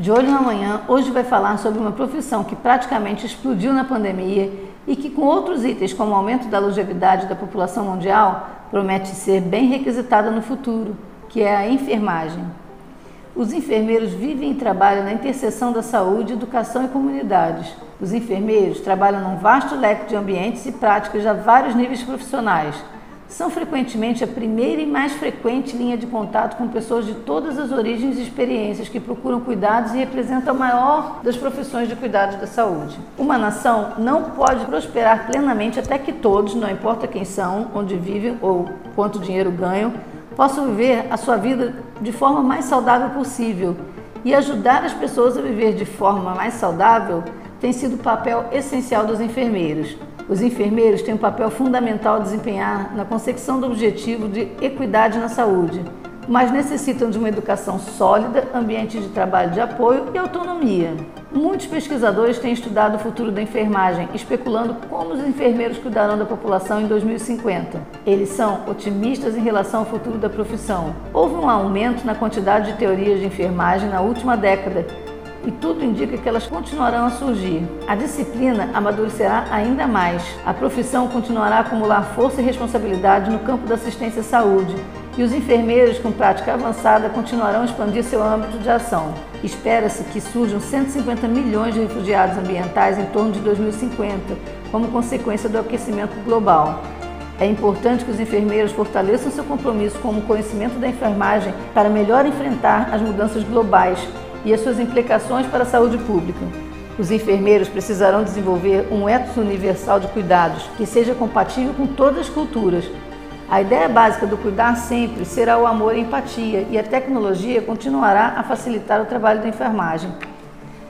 De olho na manhã, hoje vai falar sobre uma profissão que praticamente explodiu na pandemia e que, com outros itens como o aumento da longevidade da população mundial, promete ser bem requisitada no futuro, que é a enfermagem. Os enfermeiros vivem e trabalham na interseção da saúde, educação e comunidades. Os enfermeiros trabalham num vasto leque de ambientes e práticas a vários níveis profissionais. São frequentemente a primeira e mais frequente linha de contato com pessoas de todas as origens e experiências que procuram cuidados e representam a maior das profissões de cuidados da saúde. Uma nação não pode prosperar plenamente até que todos, não importa quem são, onde vivem ou quanto dinheiro ganham, possam viver a sua vida de forma mais saudável possível. E ajudar as pessoas a viver de forma mais saudável tem sido o papel essencial dos enfermeiros. Os enfermeiros têm um papel fundamental a desempenhar na consecução do objetivo de equidade na saúde, mas necessitam de uma educação sólida, ambiente de trabalho de apoio e autonomia. Muitos pesquisadores têm estudado o futuro da enfermagem, especulando como os enfermeiros cuidarão da população em 2050. Eles são otimistas em relação ao futuro da profissão. Houve um aumento na quantidade de teorias de enfermagem na última década, e tudo indica que elas continuarão a surgir. A disciplina amadurecerá ainda mais. A profissão continuará a acumular força e responsabilidade no campo da assistência à saúde e os enfermeiros com prática avançada continuarão a expandir seu âmbito de ação. Espera-se que surjam 150 milhões de refugiados ambientais em torno de 2050, como consequência do aquecimento global. É importante que os enfermeiros fortaleçam seu compromisso com o conhecimento da enfermagem para melhor enfrentar as mudanças globais e as suas implicações para a saúde pública. Os enfermeiros precisarão desenvolver um ethos universal de cuidados que seja compatível com todas as culturas. A ideia básica do cuidar sempre será o amor e a empatia, e a tecnologia continuará a facilitar o trabalho da enfermagem.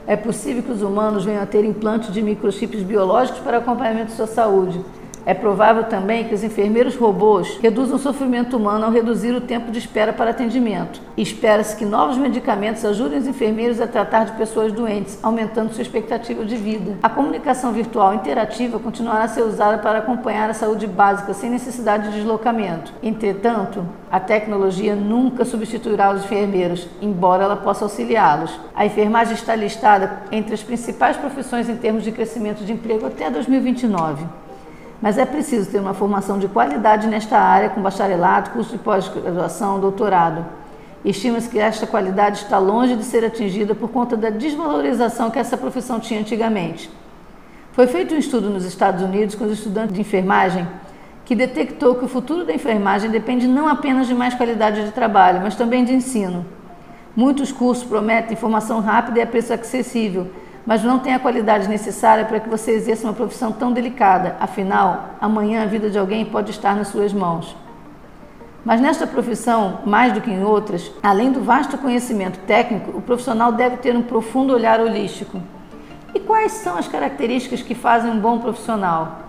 É possível que os humanos venham a ter implantes de microchips biológicos para acompanhamento de sua saúde, é provável também que os enfermeiros robôs reduzam o sofrimento humano ao reduzir o tempo de espera para atendimento. Espera-se que novos medicamentos ajudem os enfermeiros a tratar de pessoas doentes, aumentando sua expectativa de vida. A comunicação virtual interativa continuará a ser usada para acompanhar a saúde básica sem necessidade de deslocamento. Entretanto, a tecnologia nunca substituirá os enfermeiros, embora ela possa auxiliá-los. A enfermagem está listada entre as principais profissões em termos de crescimento de emprego até 2029. Mas é preciso ter uma formação de qualidade nesta área, com bacharelado, curso de pós-graduação, doutorado. Estima-se que esta qualidade está longe de ser atingida por conta da desvalorização que essa profissão tinha antigamente. Foi feito um estudo nos Estados Unidos com os estudantes de enfermagem que detectou que o futuro da enfermagem depende não apenas de mais qualidade de trabalho, mas também de ensino. Muitos cursos prometem formação rápida e a preço acessível, mas não tem a qualidade necessária para que você exerça uma profissão tão delicada. Afinal, amanhã a vida de alguém pode estar nas suas mãos. Mas nesta profissão, mais do que em outras, além do vasto conhecimento técnico, o profissional deve ter um profundo olhar holístico. E quais são as características que fazem um bom profissional?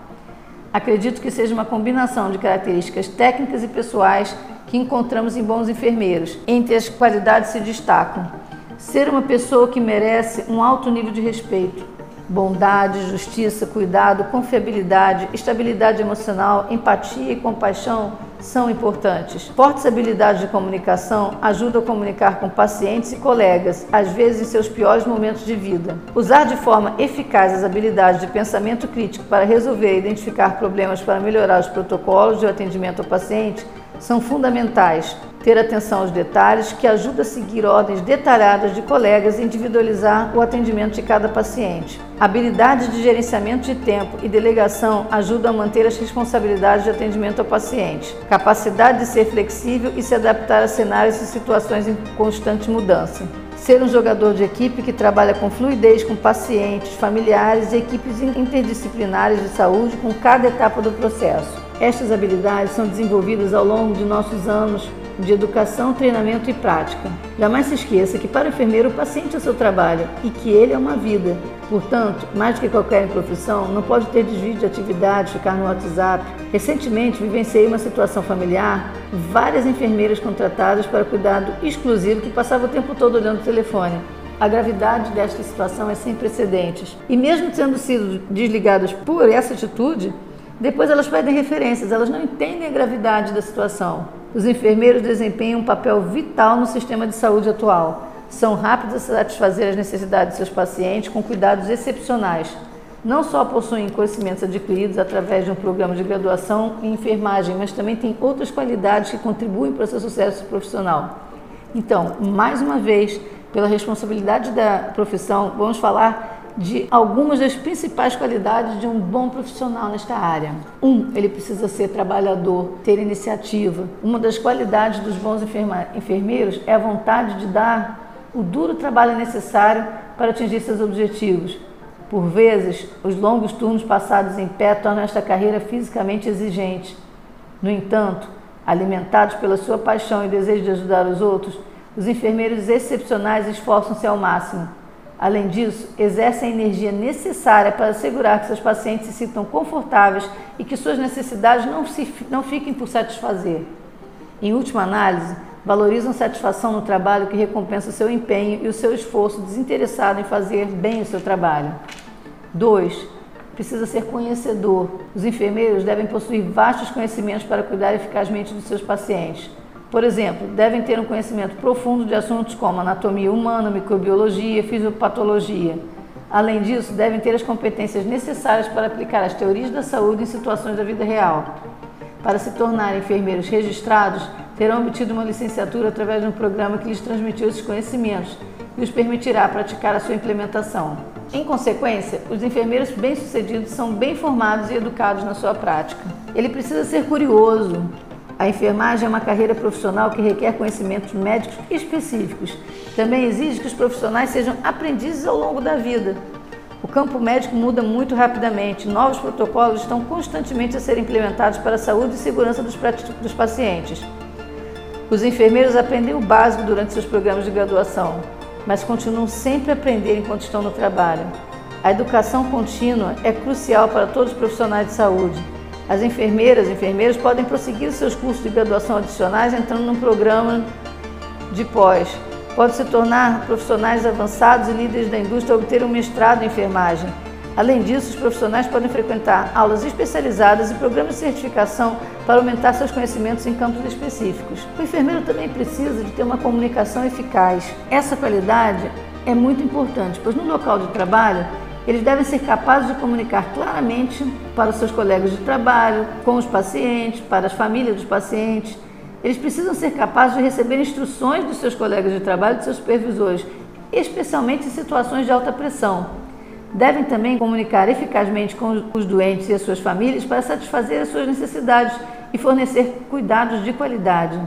Acredito que seja uma combinação de características técnicas e pessoais que encontramos em bons enfermeiros. Entre as qualidades se destacam Ser uma pessoa que merece um alto nível de respeito, bondade, justiça, cuidado, confiabilidade, estabilidade emocional, empatia e compaixão são importantes. Fortes habilidades de comunicação ajudam a comunicar com pacientes e colegas, às vezes em seus piores momentos de vida. Usar de forma eficaz as habilidades de pensamento crítico para resolver e identificar problemas para melhorar os protocolos de atendimento ao paciente são fundamentais. Ter atenção aos detalhes, que ajuda a seguir ordens detalhadas de colegas e individualizar o atendimento de cada paciente. Habilidades de gerenciamento de tempo e delegação ajudam a manter as responsabilidades de atendimento ao paciente. Capacidade de ser flexível e se adaptar a cenários e situações em constante mudança. Ser um jogador de equipe que trabalha com fluidez com pacientes, familiares e equipes interdisciplinares de saúde com cada etapa do processo. Estas habilidades são desenvolvidas ao longo de nossos anos de educação, treinamento e prática. Jamais se esqueça que para o enfermeiro o paciente é seu trabalho e que ele é uma vida. Portanto, mais do que qualquer profissão, não pode ter desvio de atividade, ficar no WhatsApp. Recentemente vivenciei uma situação familiar, várias enfermeiras contratadas para cuidado exclusivo que passavam o tempo todo olhando o telefone. A gravidade desta situação é sem precedentes. E mesmo tendo sido desligadas por essa atitude, depois elas pedem referências, elas não entendem a gravidade da situação. Os enfermeiros desempenham um papel vital no sistema de saúde atual. são rápidos a satisfazer as necessidades de seus pacientes com cuidados excepcionais. Não só possuem conhecimentos adquiridos através de um programa de graduação em enfermagem, mas também têm outras qualidades que contribuem para o seu sucesso profissional. Então, mais uma vez, pela responsabilidade da profissão, vamos falar de algumas das principais qualidades de um bom profissional nesta área. Um, ele precisa ser trabalhador, ter iniciativa. Uma das qualidades dos bons enfermeiros é a vontade de dar o duro trabalho necessário para atingir seus objetivos. Por vezes, os longos turnos passados em pé tornam esta carreira fisicamente exigente. No entanto, alimentados pela sua paixão e desejo de ajudar os outros, os enfermeiros excepcionais esforçam-se ao máximo Além disso, exercem a energia necessária para assegurar que seus pacientes se sintam confortáveis e que suas necessidades não, se, não fiquem por satisfazer. Em última análise, valorizam satisfação no trabalho que recompensa o seu empenho e o seu esforço desinteressado em fazer bem o seu trabalho. 2. Precisa ser conhecedor. Os enfermeiros devem possuir vastos conhecimentos para cuidar eficazmente dos seus pacientes. Por exemplo, devem ter um conhecimento profundo de assuntos como anatomia humana, microbiologia, fisiopatologia. Além disso, devem ter as competências necessárias para aplicar as teorias da saúde em situações da vida real. Para se tornarem enfermeiros registrados, terão obtido uma licenciatura através de um programa que lhes transmitiu esses conhecimentos e os permitirá praticar a sua implementação. Em consequência, os enfermeiros bem-sucedidos são bem formados e educados na sua prática. Ele precisa ser curioso, a enfermagem é uma carreira profissional que requer conhecimentos médicos específicos. Também exige que os profissionais sejam aprendizes ao longo da vida. O campo médico muda muito rapidamente. Novos protocolos estão constantemente a ser implementados para a saúde e segurança dos, dos pacientes. Os enfermeiros aprendem o básico durante seus programas de graduação, mas continuam sempre a aprender enquanto estão no trabalho. A educação contínua é crucial para todos os profissionais de saúde. As enfermeiras e enfermeiros podem prosseguir seus cursos de graduação adicionais entrando num programa de pós. Pode se tornar profissionais avançados e líderes da indústria obter um mestrado em enfermagem. Além disso, os profissionais podem frequentar aulas especializadas e programas de certificação para aumentar seus conhecimentos em campos específicos. O enfermeiro também precisa de ter uma comunicação eficaz. Essa qualidade é muito importante, pois no local de trabalho eles devem ser capazes de comunicar claramente para os seus colegas de trabalho, com os pacientes, para as famílias dos pacientes. Eles precisam ser capazes de receber instruções dos seus colegas de trabalho e de seus supervisores, especialmente em situações de alta pressão. Devem também comunicar eficazmente com os doentes e as suas famílias para satisfazer as suas necessidades e fornecer cuidados de qualidade.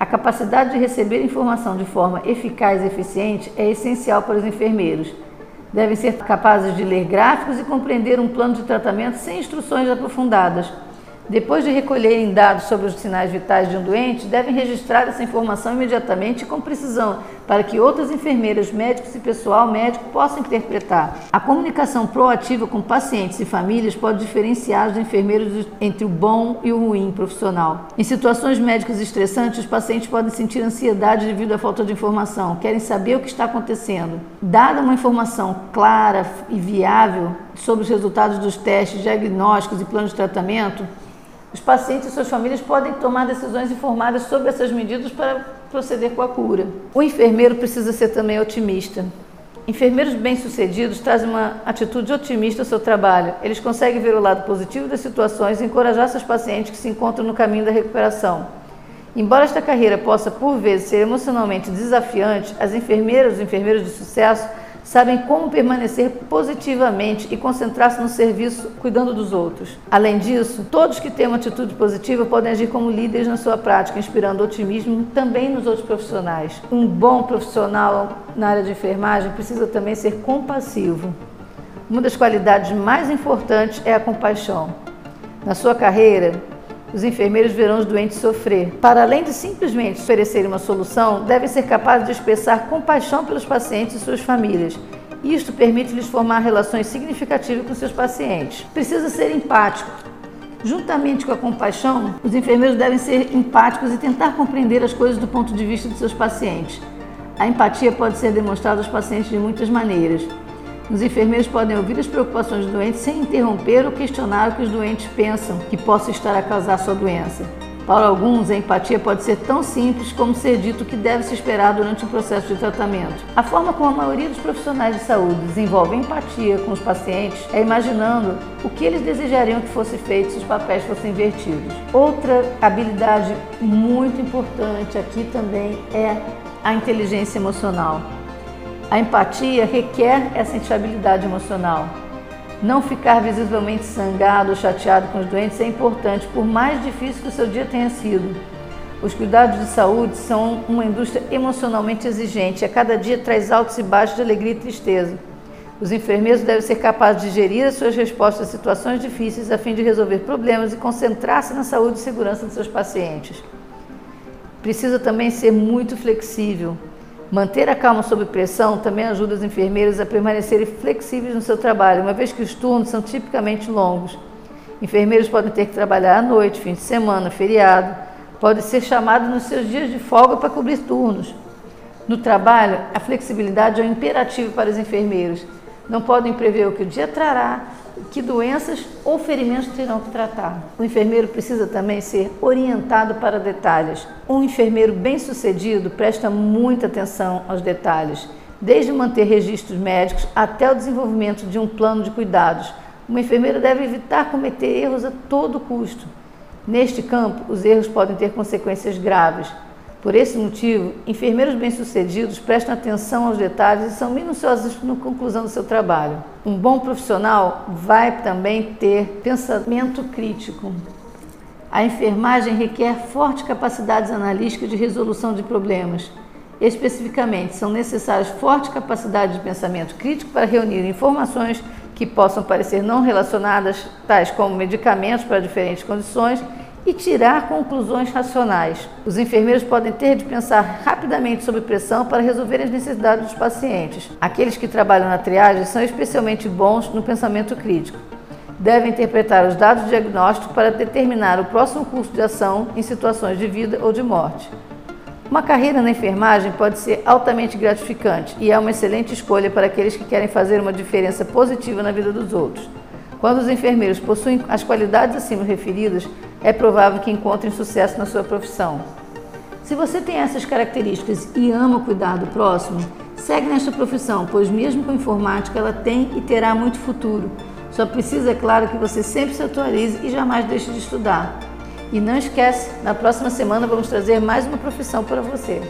A capacidade de receber informação de forma eficaz e eficiente é essencial para os enfermeiros devem ser capazes de ler gráficos e compreender um plano de tratamento sem instruções aprofundadas. Depois de recolherem dados sobre os sinais vitais de um doente, devem registrar essa informação imediatamente e com precisão, para que outras enfermeiras, médicos e pessoal médico possam interpretar. A comunicação proativa com pacientes e famílias pode diferenciar os enfermeiros entre o bom e o ruim profissional. Em situações médicas estressantes, os pacientes podem sentir ansiedade devido à falta de informação, querem saber o que está acontecendo. Dada uma informação clara e viável sobre os resultados dos testes, diagnósticos e planos de tratamento, os pacientes e suas famílias podem tomar decisões informadas sobre essas medidas para proceder com a cura. O enfermeiro precisa ser também otimista. Enfermeiros bem-sucedidos trazem uma atitude otimista ao seu trabalho. Eles conseguem ver o lado positivo das situações e encorajar seus pacientes que se encontram no caminho da recuperação. Embora esta carreira possa, por vezes, ser emocionalmente desafiante, as enfermeiras e enfermeiros de sucesso sabem como permanecer positivamente e concentrar-se no serviço cuidando dos outros. Além disso, todos que têm uma atitude positiva podem agir como líderes na sua prática, inspirando otimismo também nos outros profissionais. Um bom profissional na área de enfermagem precisa também ser compassivo. Uma das qualidades mais importantes é a compaixão. Na sua carreira, os enfermeiros verão os doentes sofrer. Para além de simplesmente oferecer uma solução, devem ser capazes de expressar compaixão pelos pacientes e suas famílias. Isto permite-lhes formar relações significativas com seus pacientes. Precisa ser empático. Juntamente com a compaixão, os enfermeiros devem ser empáticos e tentar compreender as coisas do ponto de vista de seus pacientes. A empatia pode ser demonstrada aos pacientes de muitas maneiras. Os enfermeiros podem ouvir as preocupações do doente sem interromper ou questionar o que os doentes pensam que possa estar a causar sua doença. Para alguns, a empatia pode ser tão simples como ser dito que deve se esperar durante o processo de tratamento. A forma como a maioria dos profissionais de saúde desenvolve empatia com os pacientes é imaginando o que eles desejariam que fosse feito se os papéis fossem invertidos. Outra habilidade muito importante aqui também é a inteligência emocional. A empatia requer essa estabilidade emocional. Não ficar visivelmente sangado ou chateado com os doentes é importante, por mais difícil que o seu dia tenha sido. Os cuidados de saúde são uma indústria emocionalmente exigente. A cada dia traz altos e baixos de alegria e tristeza. Os enfermeiros devem ser capazes de gerir as suas respostas a situações difíceis a fim de resolver problemas e concentrar-se na saúde e segurança de seus pacientes. Precisa também ser muito flexível. Manter a calma sob pressão também ajuda os enfermeiros a permanecerem flexíveis no seu trabalho, uma vez que os turnos são tipicamente longos. Enfermeiros podem ter que trabalhar à noite, fim de semana, feriado, podem ser chamados nos seus dias de folga para cobrir turnos. No trabalho, a flexibilidade é um imperativo para os enfermeiros. Não podem prever o que o dia trará que doenças ou ferimentos terão que tratar. O enfermeiro precisa também ser orientado para detalhes. Um enfermeiro bem-sucedido presta muita atenção aos detalhes, desde manter registros médicos até o desenvolvimento de um plano de cuidados. Uma enfermeira deve evitar cometer erros a todo custo. Neste campo, os erros podem ter consequências graves. Por esse motivo, enfermeiros bem-sucedidos prestam atenção aos detalhes e são minuciosos na conclusão do seu trabalho. Um bom profissional vai também ter pensamento crítico. A enfermagem requer fortes capacidades analíticas de resolução de problemas. Especificamente, são necessárias fortes capacidades de pensamento crítico para reunir informações que possam parecer não relacionadas, tais como medicamentos para diferentes condições e tirar conclusões racionais. Os enfermeiros podem ter de pensar rapidamente sob pressão para resolver as necessidades dos pacientes. Aqueles que trabalham na triagem são especialmente bons no pensamento crítico. Devem interpretar os dados diagnósticos para determinar o próximo curso de ação em situações de vida ou de morte. Uma carreira na enfermagem pode ser altamente gratificante e é uma excelente escolha para aqueles que querem fazer uma diferença positiva na vida dos outros. Quando os enfermeiros possuem as qualidades acima referidas, é provável que encontrem sucesso na sua profissão. Se você tem essas características e ama cuidar do próximo, segue nesta profissão, pois mesmo com informática ela tem e terá muito futuro. Só precisa, é claro, que você sempre se atualize e jamais deixe de estudar. E não esquece, na próxima semana vamos trazer mais uma profissão para você.